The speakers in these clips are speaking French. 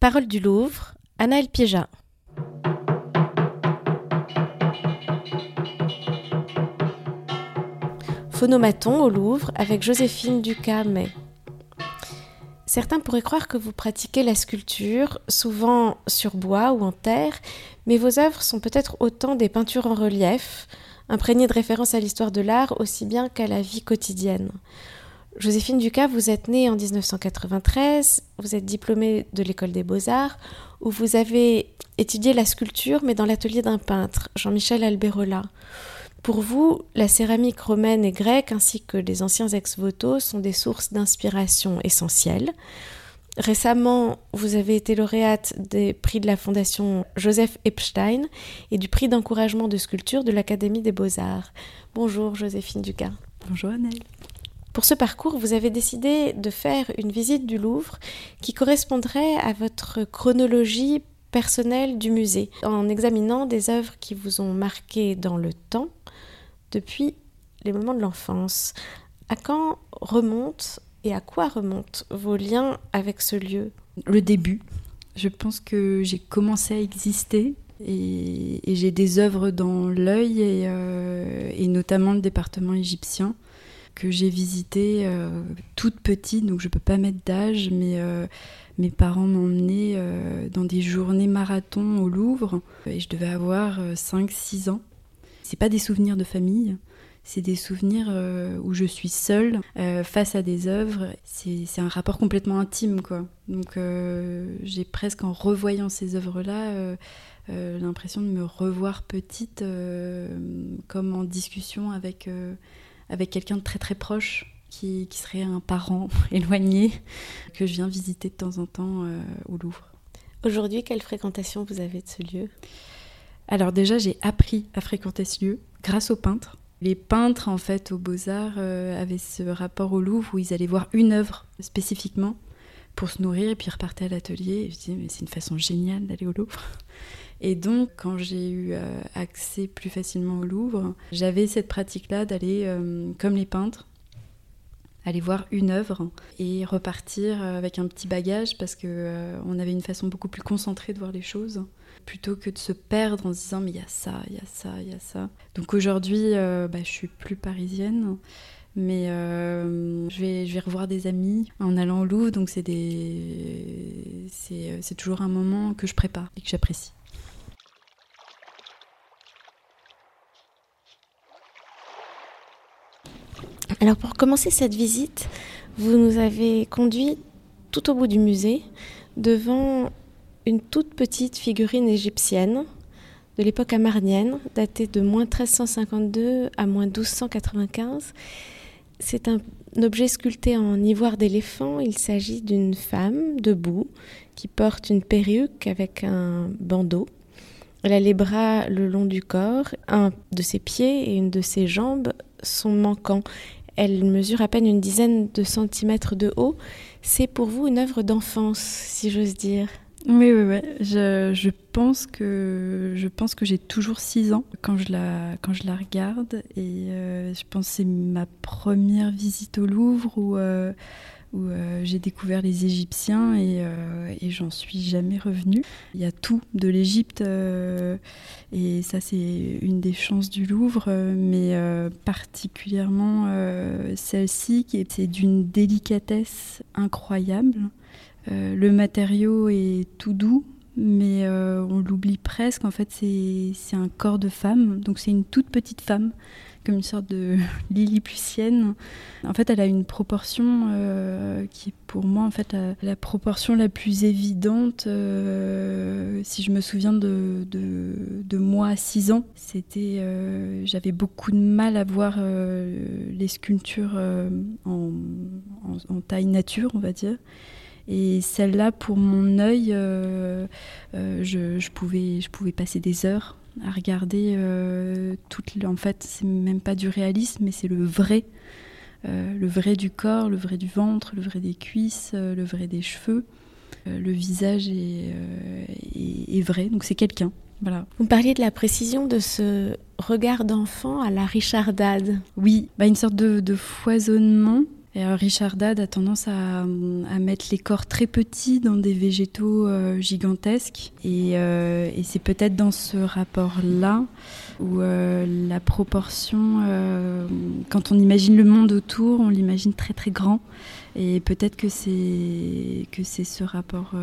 Parole du Louvre, Anaël Piéja. Phonomaton au Louvre avec Joséphine Ducas-May. Certains pourraient croire que vous pratiquez la sculpture, souvent sur bois ou en terre, mais vos œuvres sont peut-être autant des peintures en relief, imprégnées de références à l'histoire de l'art aussi bien qu'à la vie quotidienne. Joséphine Ducas, vous êtes née en 1993, vous êtes diplômée de l'école des beaux-arts, où vous avez étudié la sculpture, mais dans l'atelier d'un peintre, Jean-Michel Alberola. Pour vous, la céramique romaine et grecque, ainsi que les anciens ex-voto, sont des sources d'inspiration essentielles. Récemment, vous avez été lauréate des prix de la Fondation Joseph Epstein et du prix d'encouragement de sculpture de l'Académie des Beaux-Arts. Bonjour Joséphine Ducas. Bonjour Annelle. Pour ce parcours, vous avez décidé de faire une visite du Louvre qui correspondrait à votre chronologie personnelle du musée, en examinant des œuvres qui vous ont marqué dans le temps depuis les moments de l'enfance. À quand remontent et à quoi remontent vos liens avec ce lieu? Le début. Je pense que j'ai commencé à exister et, j'ai des œuvres dans l'œil et, euh, et, notamment le département égyptien que j'ai visité euh, toute petite, donc je peux pas mettre d'âge, mais euh, mes parents m'emmenaient euh, dans des journées marathon au Louvre et je devais avoir 5-6 ans. C'est pas des souvenirs de famille, c'est des souvenirs où je suis seule face à des œuvres. C'est un rapport complètement intime, quoi. Donc j'ai presque en revoyant ces œuvres-là l'impression de me revoir petite, comme en discussion avec avec quelqu'un de très très proche qui, serait un parent éloigné que je viens visiter de temps en temps euh, au Louvre. Aujourd'hui, quelle fréquentation vous avez de ce lieu? Alors déjà, j'ai appris à fréquenter ce lieu grâce aux peintres. Les peintres, en fait, aux Beaux-Arts, euh, avaient ce rapport au Louvre où ils allaient voir une œuvre spécifiquement pour se nourrir et puis repartaient à l'atelier. Je disais, mais c'est une façon géniale d'aller au Louvre. Et donc, quand j'ai eu euh, accès plus facilement au Louvre, j'avais cette pratique-là d'aller, euh, comme les peintres, aller voir une œuvre et repartir avec un petit bagage parce que euh, on avait une façon beaucoup plus concentrée de voir les choses plutôt que de se perdre en se disant mais il y a ça, il y a ça, il y a ça. Donc aujourd'hui, bah, je suis plus parisienne. Mais je, vais, je vais revoir des amis en allant au Louvre, donc c'est, des... c'est toujours un moment que je prépare et que j'apprécie. Alors pour commencer cette visite, vous nous avez conduit tout au bout du musée devant une toute petite figurine égyptienne de l'époque amarnienne, datée de moins 1352 à moins 1295. C'est un objet sculpté en ivoire d'éléphant. Il s'agit d'une femme debout qui porte une perruque avec un bandeau. Elle a les bras le long du corps, un de ses pieds et une de ses jambes sont manquants. Elle mesure à peine une dizaine de centimètres de haut. C'est pour vous une œuvre d'enfance, si j'ose dire. Oui, oui, oui. Je, pense que je pense que j'ai toujours 6 ans quand je la quand je la regarde et euh, je pense c'est ma première visite au Louvre où euh, où euh, j'ai découvert les Égyptiens et, euh, et j'en suis jamais revenue. Il y a tout de l'Égypte euh, et ça c'est une des chances du Louvre, mais particulièrement celle-ci qui est d'une délicatesse incroyable. le matériau est tout doux, mais on l'oublie presque. En fait, c'est un corps de femme, donc c'est une toute petite femme comme une sorte de Lilliputienne. En fait, elle a une proportion euh, qui est pour moi en fait la, proportion la plus évidente. Euh, si je me souviens de, de, moi à 6 ans, c'était euh, j'avais beaucoup de mal à voir les sculptures en, en, taille nature, on va dire. Et celle-là, pour mon œil, je, je, pouvais, je pouvais passer des heures à regarder euh, toute. En fait, c'est même pas du réalisme, mais c'est le vrai. Euh, le vrai du corps, le vrai du ventre, le vrai des cuisses, euh, le vrai des cheveux. le visage est, est, vrai, donc c'est quelqu'un. Voilà. Vous parliez de la précision de ce regard d'enfant à la Richardade. Oui, bah une sorte de, de foisonnement Et Richard Dad a tendance à, mettre les corps très petits dans des végétaux gigantesques. Et, et c'est peut-être dans ce rapport-là où la proportion, quand on imagine le monde autour, on l'imagine très très grand. Et peut-être que c'est que c'est ce rapport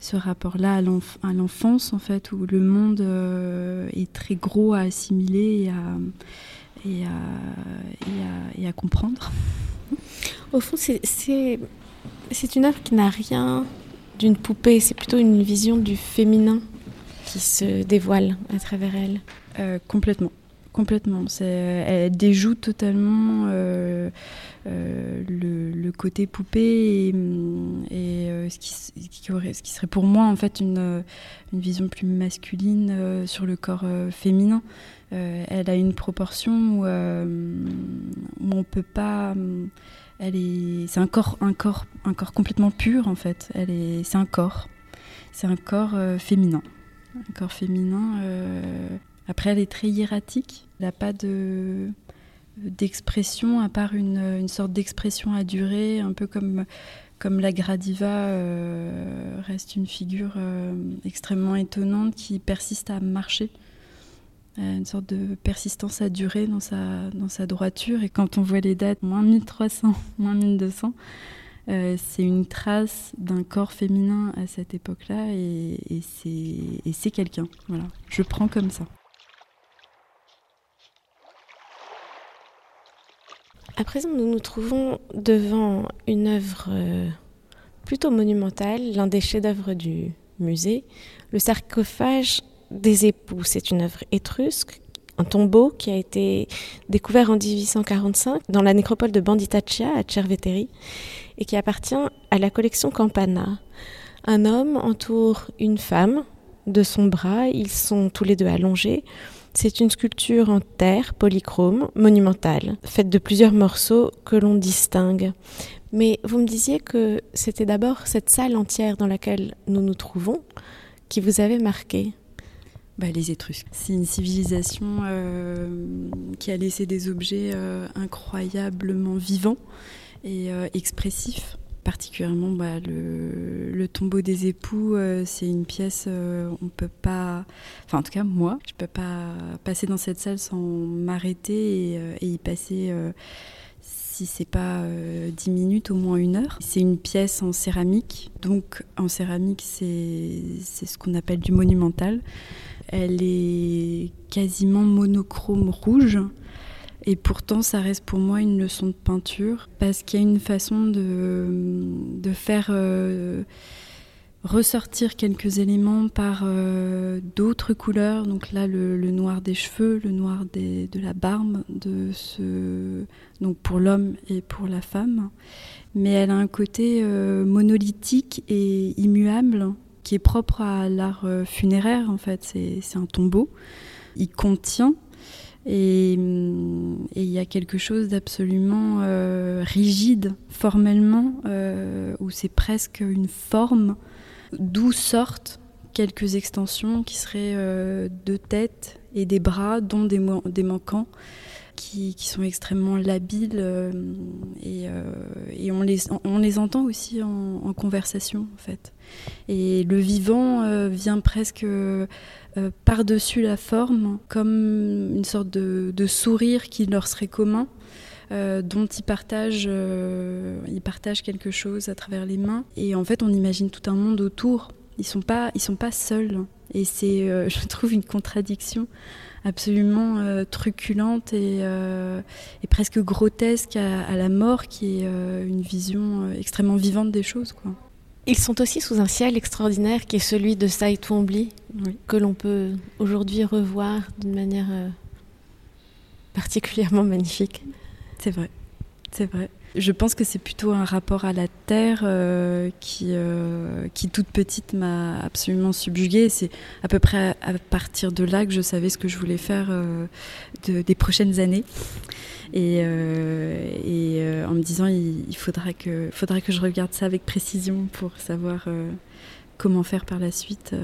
ce rapport-là à l'enfance, en fait, où le monde euh, est très gros à assimiler et à, et à, comprendre. Au fond, c'est une œuvre qui n'a rien d'une poupée, c'est plutôt une vision du féminin qui se dévoile à travers elle. Euh, complètement. Complètement. Elle déjoue totalement euh, euh, le, côté poupée et, euh, ce, qui, ce, qui, serait pour moi en fait une, une vision plus masculine sur le corps féminin. Elle a une proportion où, où on peut pas. Elle est, c'est un corps, un corps, un corps complètement pur en fait. Elle est, c'est un corps, c'est un corps féminin, un corps féminin après, elle est très hiératique. Elle n'a pas de d'expression, à part une, une sorte d'expression à durée, un peu comme, comme la Gradiva euh, reste une figure euh, extrêmement étonnante qui persiste à marcher. Une sorte de persistance à durée dans sa, dans sa droiture. Et quand on voit les dates, moins 1300, moins 1200, euh, c'est une trace d'un corps féminin à cette époque-là et, et c'est quelqu'un. Voilà. Je prends comme ça. À présent, nous nous trouvons devant une œuvre euh, plutôt monumentale, l'un des chefs-d'œuvre du musée, le sarcophage des époux. C'est une œuvre étrusque, un tombeau qui a été découvert en 1845 dans la nécropole de Banditaccia à Cerveteri et qui appartient à la collection Campana. Un homme entoure une femme de son bras, ils sont tous les deux allongés. C'est une sculpture en terre polychrome, monumentale, faite de plusieurs morceaux que l'on distingue. Mais vous me disiez que c'était d'abord cette salle entière dans laquelle nous nous trouvons qui vous avait marqué. Bah, les Étrusques. C'est une civilisation euh, qui a laissé des objets euh, incroyablement vivants et euh, expressifs particulièrement bah, le, tombeau des époux, c'est une pièce, euh, on peut pas, enfin en tout cas moi, je peux pas passer dans cette salle sans m'arrêter et, y passer, si c'est pas dix minutes, au moins une heure. C'est une pièce en céramique, donc en céramique c'est ce qu'on appelle du monumental. Elle est quasiment monochrome rouge. Et pourtant, ça reste pour moi une leçon de peinture, parce qu'il y a une façon de, faire euh, ressortir quelques éléments par euh, d'autres couleurs. Donc là, le, noir des cheveux, le noir de la barbe, de pour l'homme et pour la femme. Mais elle a un côté euh, monolithique et immuable qui est propre à l'art funéraire, en fait. C'est un tombeau. Il contient et il y a quelque chose d'absolument euh, rigide formellement, euh, où c'est presque une forme d'où sortent quelques extensions qui seraient euh, deux têtes et des bras, dont des manquants. Qui, sont extrêmement labiles et, et, on, les, on les entend aussi en, conversation en fait. Et le vivant vient presque euh, par-dessus la forme, comme une sorte de, sourire qui leur serait commun. Euh, dont ils partagent, euh, ils partagent quelque chose à travers les mains. Et en fait, on imagine tout un monde autour. Ils sont sont pas seuls. Et c'est, je trouve, une contradiction absolument truculente et, et, presque grotesque à, à, la mort, qui est une vision extrêmement vivante des choses, quoi. Ils sont aussi sous un ciel extraordinaire qui est celui de Sai Twombly, que l'on peut aujourd'hui revoir d'une manière euh, particulièrement magnifique. C'est vrai, c'est vrai. Je pense que c'est plutôt un rapport à la terre euh, qui, euh, qui, toute petite, m'a absolument subjuguée. C'est à peu près à, partir de là que je savais ce que je voulais faire des prochaines années et, euh, euh, en me disant il, faudra, que, faudra que je regarde ça avec précision pour savoir, euh, comment faire par la suite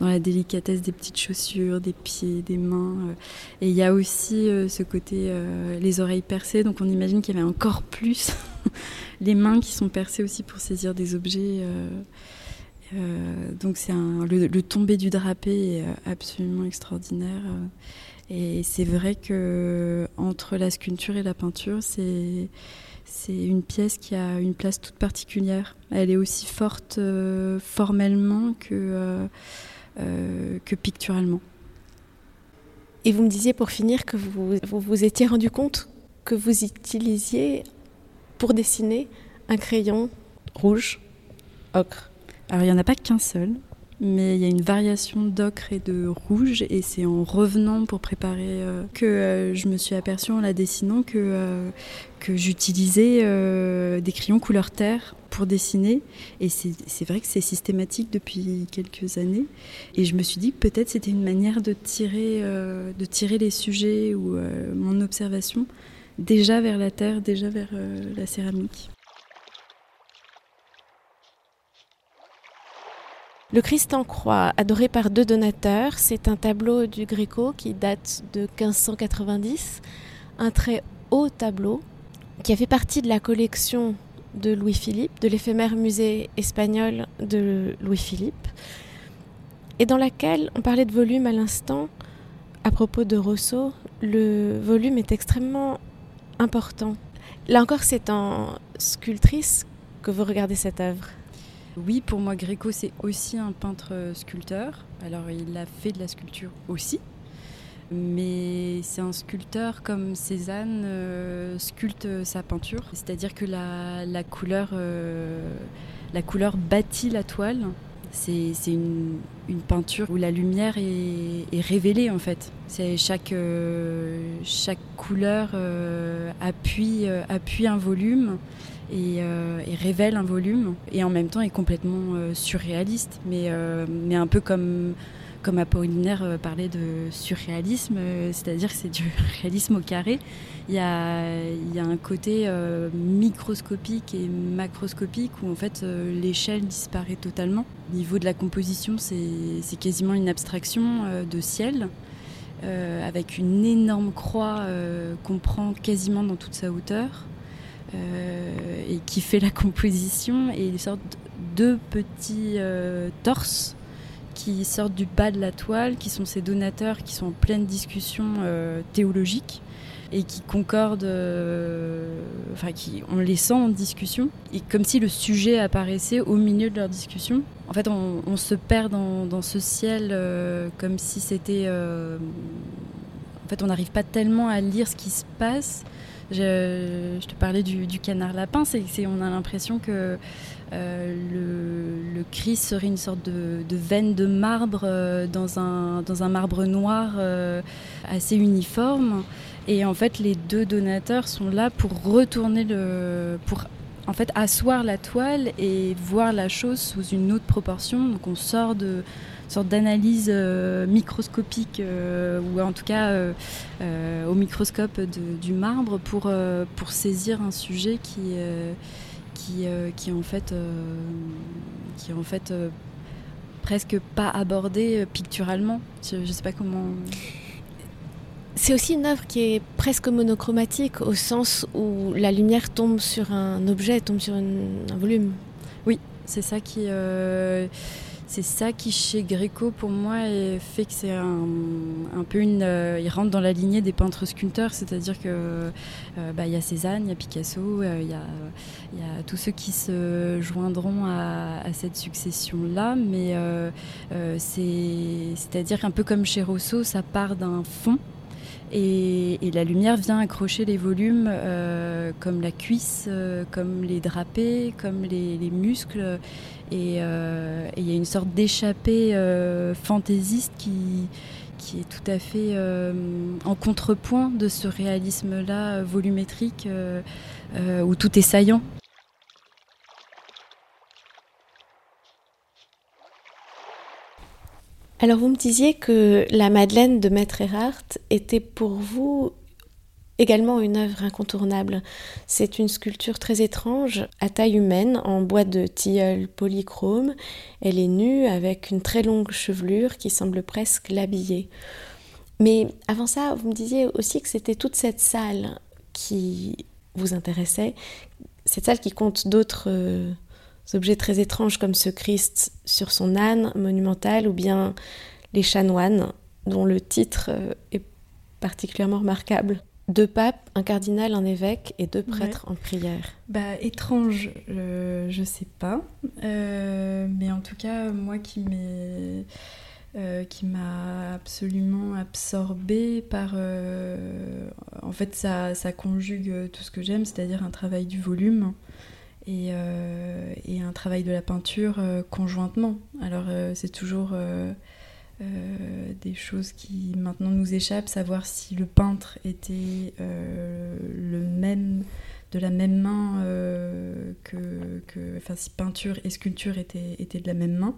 dans la délicatesse des petites chaussures, des pieds, des mains. Et il y a aussi ce côté les oreilles percées, donc on imagine qu'il y avait encore plus les mains qui sont percées aussi pour saisir des objets. donc c'est le, le tombé du drapé est absolument extraordinaire. Et c'est vrai que entre la sculpture et la peinture, c'est c'est une pièce qui a une place toute particulière. Elle est aussi forte euh, formellement que, euh, euh, que picturalement. Et vous me disiez pour finir que vous vous, étiez rendu compte que vous utilisiez pour dessiner un crayon rouge, ocre. Alors il n'y en a pas qu'un seul mais il y a une variation d'ocre et de rouge et c'est en revenant pour préparer euh, que euh, je me suis aperçue en la dessinant que, euh, que j'utilisais des crayons couleur terre pour dessiner et c'est vrai que c'est systématique depuis quelques années et je me suis dit que peut-être c'était une manière de tirer, de tirer les sujets ou mon observation déjà vers la terre, déjà vers la céramique. Le Christ en croix, adoré par deux donateurs, c'est un tableau du Gréco qui date de 1590, un très haut tableau qui a fait partie de la collection de Louis-Philippe, de l'éphémère musée espagnol de Louis-Philippe, et dans laquelle on parlait de volume à l'instant. À propos de Rousseau, le volume est extrêmement important. Là encore, c'est en sculptrice que vous regardez cette œuvre. Oui, pour moi, Gréco, c'est aussi un peintre sculpteur. Alors, il a fait de la sculpture aussi. Mais c'est un sculpteur comme Cézanne euh, sculpte sa peinture. C'est-à-dire que la, couleur, euh, bâtit la toile. C'est une, peinture où la lumière est, révélée en fait. Chaque, euh, chaque couleur appuie un volume euh, et, révèle un volume et en même temps est complètement euh, surréaliste, mais, euh, mais un peu comme, comme Apollinaire parlait de surréalisme, c'est-à-dire que c'est du réalisme au carré. Il y a, il y a un côté microscopique et macroscopique où en fait l'échelle disparaît totalement. Au niveau de la composition, c'est quasiment une abstraction de ciel. avec une énorme croix qu'on prend quasiment dans toute sa hauteur. Euh, et qui fait la composition et une sorte de petits euh, torses qui sortent du bas de la toile, qui sont ces donateurs qui sont en pleine discussion euh, théologique et qui concordent, enfin qui on les sent en discussion, et comme si le sujet apparaissait au milieu de leur discussion. En fait, on, se perd dans, dans ce ciel comme si c'était. en fait, on n'arrive pas tellement à lire ce qui se passe. Je, te parlais du, canard lapin, c'est on a l'impression que euh, le, Christ serait une sorte de, veine de marbre euh, dans, un, dans un marbre noir euh, assez uniforme. Et en fait, les deux donateurs sont là pour retourner le. pour en fait asseoir la toile et voir la chose sous une autre proportion. Donc on sort de sorte d'analyse euh, microscopique, euh, ou en tout cas euh, au microscope du marbre, pour, pour saisir un sujet qui, qui, qui en fait, qui en fait presque pas abordé picturalement. Je ne sais pas comment. C'est aussi une œuvre qui est presque monochromatique au sens où la lumière tombe sur un objet, tombe sur un volume. Oui, c'est ça qui c'est ça qui, chez Gréco, pour moi, fait que c'est un, peu une. Euh, il rentre dans la lignée des peintres sculpteurs, c'est-à-dire que euh, bah, y a Cézanne, il y a Picasso, euh, il y, a, tous ceux qui se joindront à, cette succession-là, mais c'est-à-dire qu'un peu comme chez Rousseau, ça part d'un fond. Et, la lumière vient accrocher les volumes comme la cuisse, comme les drapés, comme les muscles. Euh, et il y a une sorte d'échappée euh, fantaisiste qui, qui est tout à fait euh, en contrepoint de ce réalisme-là volumétrique où tout est saillant. Alors vous me disiez que la Madeleine de Maître Erhardt était pour vous également une œuvre incontournable. C'est une sculpture très étrange, à taille humaine, en bois de tilleul polychrome. Elle est nue avec une très longue chevelure qui semble presque l'habiller. Mais avant ça, vous me disiez aussi que c'était toute cette salle qui vous intéressait, cette salle qui compte d'autres euh, objets très étranges comme ce Christ sur son âne monumental ou bien les chanoines dont le titre euh, est particulièrement remarquable. Deux papes, un cardinal, un évêque et deux prêtres en prière. Bah étrange, je sais pas, euh, mais en tout cas moi qui m'ai euh, qui m'a absolument absorbée par en fait ça, ça, conjugue tout ce que j'aime, c'est-à-dire un travail du volume et, et, un travail de la peinture conjointement. Alors c'est toujours euh, des choses qui maintenant nous échappent, savoir si le peintre était euh, le même, de la même main euh, que, que, Enfin, si peinture et sculpture étaient, étaient de la même main.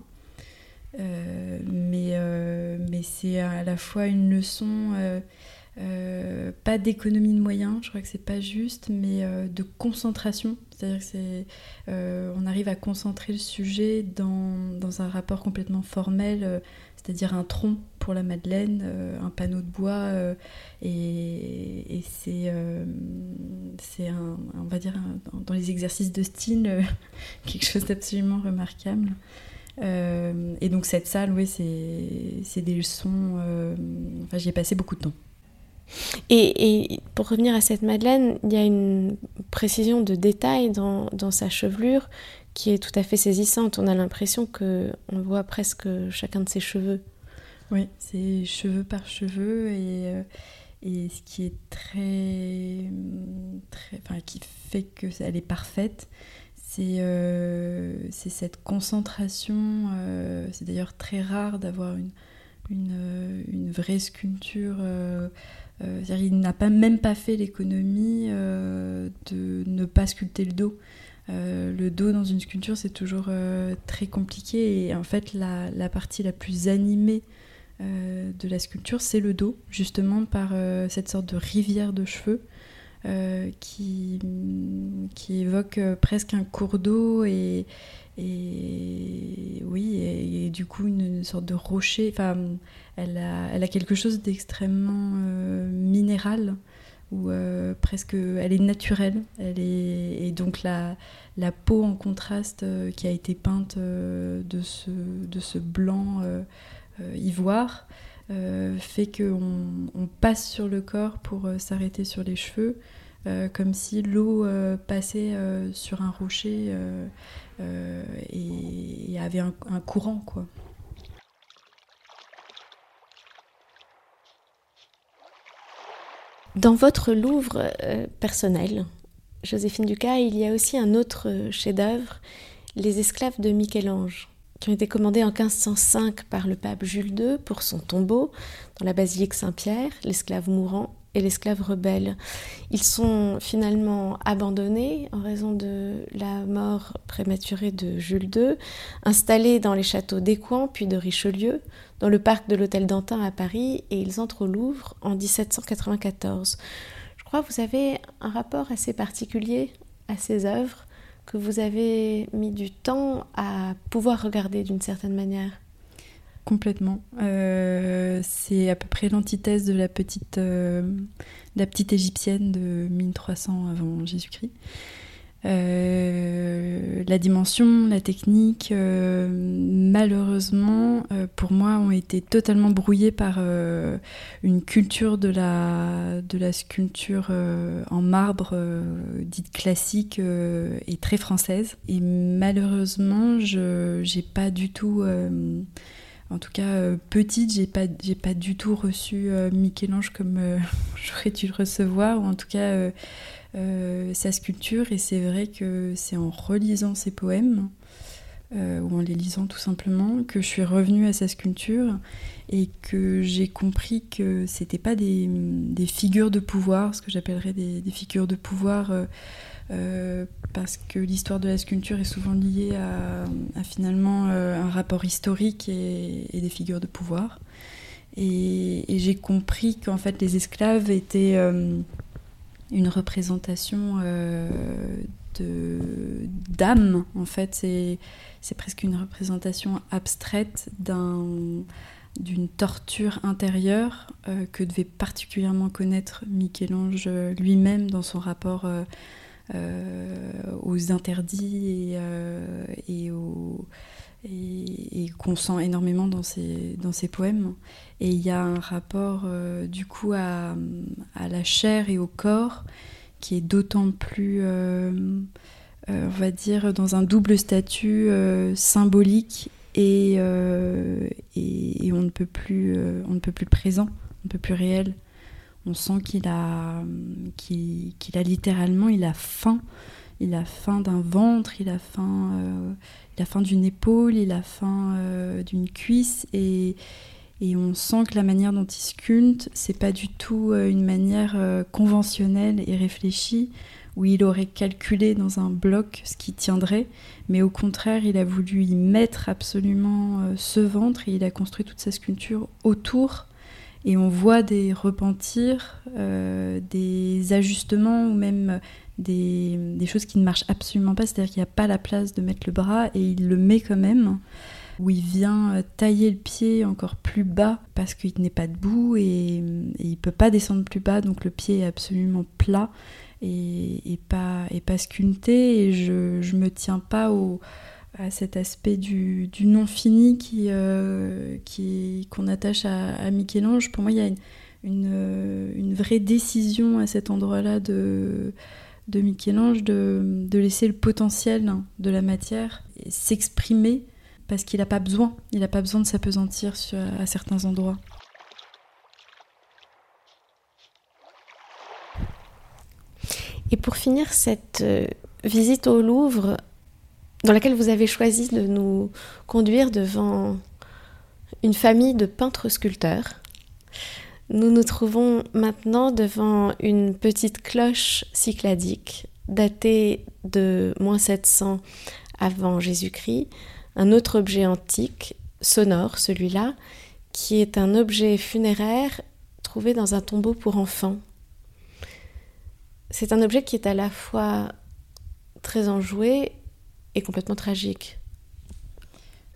mais mais c'est à la fois une leçon, pas d'économie de moyens, je crois que c'est pas juste, mais de concentration. C'est-à-dire que on arrive à concentrer le sujet dans, un rapport complètement formel c'est-à-dire un tronc pour la Madeleine, euh, un panneau de bois, euh, et, c'est, euh, on va dire, dans les exercices de style, quelque chose d'absolument remarquable. et donc cette salle, oui, c'est, c'est des leçons, enfin j'y ai passé beaucoup de temps. Et, pour revenir à cette Madeleine, il y a une précision de détail dans, sa chevelure qui est tout à fait saisissante. On a l'impression que on voit presque chacun de ses cheveux. Oui, c'est cheveux par cheveux et, euh, ce qui est très, enfin, qui fait que elle est parfaite, c'est euh, cette concentration. Euh, c'est d'ailleurs très rare d'avoir une, vraie sculpture. Il n'a pas même pas fait l'économie de ne pas sculpter le dos. Euh, le dos dans une sculpture, c'est toujours euh, très compliqué. Et en fait, la, partie la plus animée euh, de la sculpture, c'est le dos, justement par cette sorte de rivière de cheveux qui, qui évoque presque un cours d'eau et, et oui, et, du coup une, sorte de rocher. Enfin, elle a, quelque chose d'extrêmement minéral où euh, presque elle est naturelle. Elle est, et donc la, peau en contraste euh, qui a été peinte euh, de, ce, blanc ivoire fait qu'on on passe sur le corps pour s'arrêter sur les cheveux. comme si l'eau passait sur un rocher et, avait un, un courant quoi. Dans votre Louvre euh, personnel, Joséphine Ducas, il y a aussi un autre euh, chef-d'œuvre, Les esclaves de Michel-Ange, qui ont été commandés en 1505 par le pape Jules II pour son tombeau dans la basilique Saint-Pierre, l'esclave mourant et l'esclave rebelle. Ils sont finalement abandonnés en raison de la mort prématurée de Jules II, installés dans les châteaux d'Écouen puis de Richelieu, dans le parc de l'Hôtel d'Antin à Paris, et ils entrent au Louvre en 1794. Je crois que vous avez un rapport assez particulier à ces œuvres que vous avez mis du temps à pouvoir regarder d'une certaine manière. Complètement. Euh, c'est à peu près l'antithèse de la petite, euh, la petite égyptienne de 1300 avant Jésus-Christ. Euh, la dimension, la technique, malheureusement, pour moi, ont été totalement brouillées par une culture de la, de la sculpture en marbre dite classique et très française. Et malheureusement, je n'ai pas du tout en tout cas, euh, petite, j'ai pas, j'ai pas du tout reçu euh, Michel-Ange comme euh, j'aurais dû le recevoir, ou en tout cas sa sculpture. Et c'est vrai que c'est en relisant ses poèmes, ou en les lisant tout simplement, que je suis revenue à sa sculpture et que j'ai compris que c'était pas des, figures de pouvoir, ce que j'appellerais des, figures de pouvoir parce que l'histoire de la sculpture est souvent liée à, finalement euh, un rapport historique et, des figures de pouvoir. Et, j'ai compris qu'en fait les esclaves étaient, euh, une représentation de d'âme en fait c'est presque une représentation abstraite d'un d'une torture intérieure euh, que devait particulièrement connaître Michel-Ange lui-même dans son rapport euh, euh, aux interdits et, et, qu'on sent énormément dans ses, poèmes. Et il y a un rapport du coup à, la chair et au corps qui est d'autant plus, on va dire, dans un double statut symbolique euh, et, et, on, ne peut plus, euh, on ne peut plus présent, on ne peut plus réel. On sent qu'il a, qu'il, a littéralement, il a faim. Il a faim d'un ventre, il a faim, euh, il a faim d'une épaule, il a faim d'une cuisse et, et on sent que la manière dont il sculpte, c'est pas du tout une manière conventionnelle et réfléchie où il aurait calculé dans un bloc ce qui tiendrait, mais au contraire, il a voulu y mettre absolument euh, ce ventre et il a construit toute sa sculpture autour. Et on voit des repentirs, euh, des ajustements ou même des, choses qui ne marchent absolument pas, c'est-à-dire qu'il n'y a pas la place de mettre le bras et il le met quand même où il vient euh, tailler le pied encore plus bas parce qu'il n'est pas debout et, il peut pas descendre plus bas, donc le pied est absolument plat et, pas, et pas sculpté. Et je ne me tiens pas au, à cet aspect du, non fini qui, euh, qu'on attache à, Michel-Ange. Pour moi, il y a une, une, une vraie décision à cet endroit-là de, de Michel-Ange de, de, laisser le potentiel de la matière s'exprimer parce qu'il n'a pas besoin, il n'a pas besoin de s'apesantir à certains endroits. Et pour finir cette euh, visite au Louvre, dans laquelle vous avez choisi de nous conduire devant une famille de peintres sculpteurs, nous nous trouvons maintenant devant une petite cloche cycladique datée de moins 700 avant Jésus-Christ, un autre objet antique, sonore celui-là, qui est un objet funéraire trouvé dans un tombeau pour enfants. C'est un objet qui est à la fois très enjoué et complètement tragique.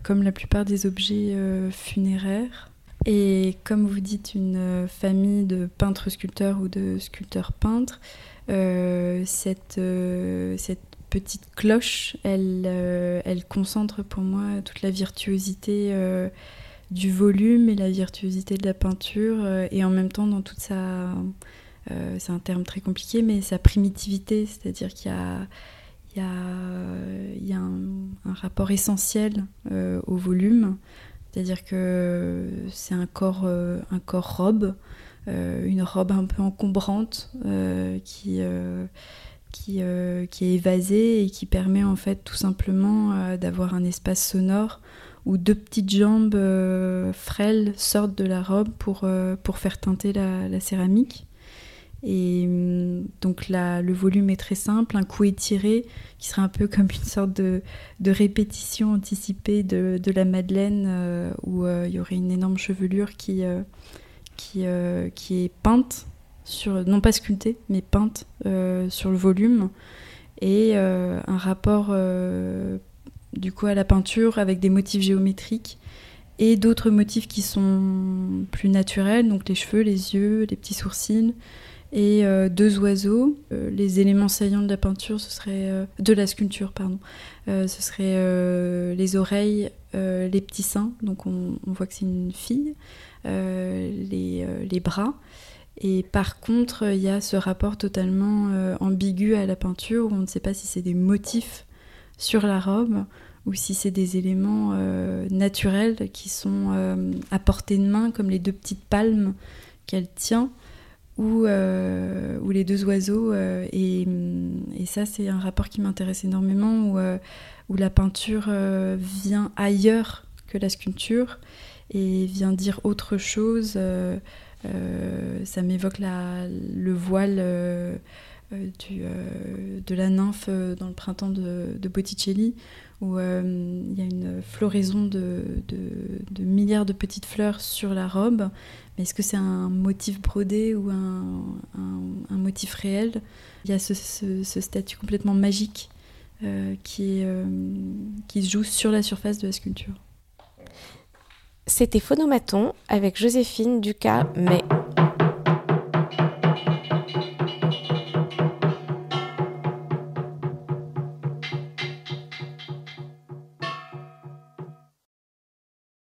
Comme la plupart des objets euh, funéraires. Et comme vous dites, une euh, famille de peintres-sculpteurs ou de sculpteurs-peintres, euh, cette, petite cloche, elle, elle concentre pour moi toute la virtuosité du volume et la virtuosité de la peinture, et en même temps dans toute sa c'est un terme très compliqué, mais sa primitivité, c'est-à-dire qu'il y a, il y a, y a un, rapport essentiel euh, au volume, c'est-à-dire que c'est un corps, euh, un corps robe, une robe un peu encombrante qui, qui, qui, est évasée et qui permet en fait tout simplement d'avoir un espace sonore où deux petites jambes frêles sortent de la robe pour, pour faire teinter la céramique. Et hum, donc là, le volume est très simple, un coup étiré, qui serait un peu comme une sorte de, répétition anticipée de, la Madeleine, euh, où euh, il y aurait une énorme chevelure qui, euh, est peinte, non pas sculptée, mais peinte sur le volume, et un rapport du coup à la peinture avec des motifs géométriques et d'autres motifs qui sont plus naturels, donc les cheveux, les yeux, les petits sourcils et euh, deux oiseaux. Euh, les éléments saillants de la peinture, ce serait euh, de la sculpture, pardon. ce serait les oreilles, les petits seins, donc on, voit que c'est une fille, les, les, bras. Et par contre, il y a ce rapport totalement ambigu à la peinture où on ne sait pas si c'est des motifs sur la robe ou si c'est des éléments naturels qui sont à portée de main, comme les deux petites palmes qu'elle tient euh, les deux oiseaux. Euh, et, et, ça, c'est un rapport qui m'intéresse énormément, où, euh, où la peinture vient ailleurs que la sculpture et vient dire autre chose. ça m'évoque le voile du, de la nymphe dans le printemps de, Botticelli, où il y a une floraison de, milliards de petites fleurs sur la robe. Mais est-ce que c'est un motif brodé ou un, motif réel? Il y a ce, ce, statut complètement magique qui, qui se joue sur la surface de la sculpture. C'était Phonomaton avec Joséphine Ducas, mais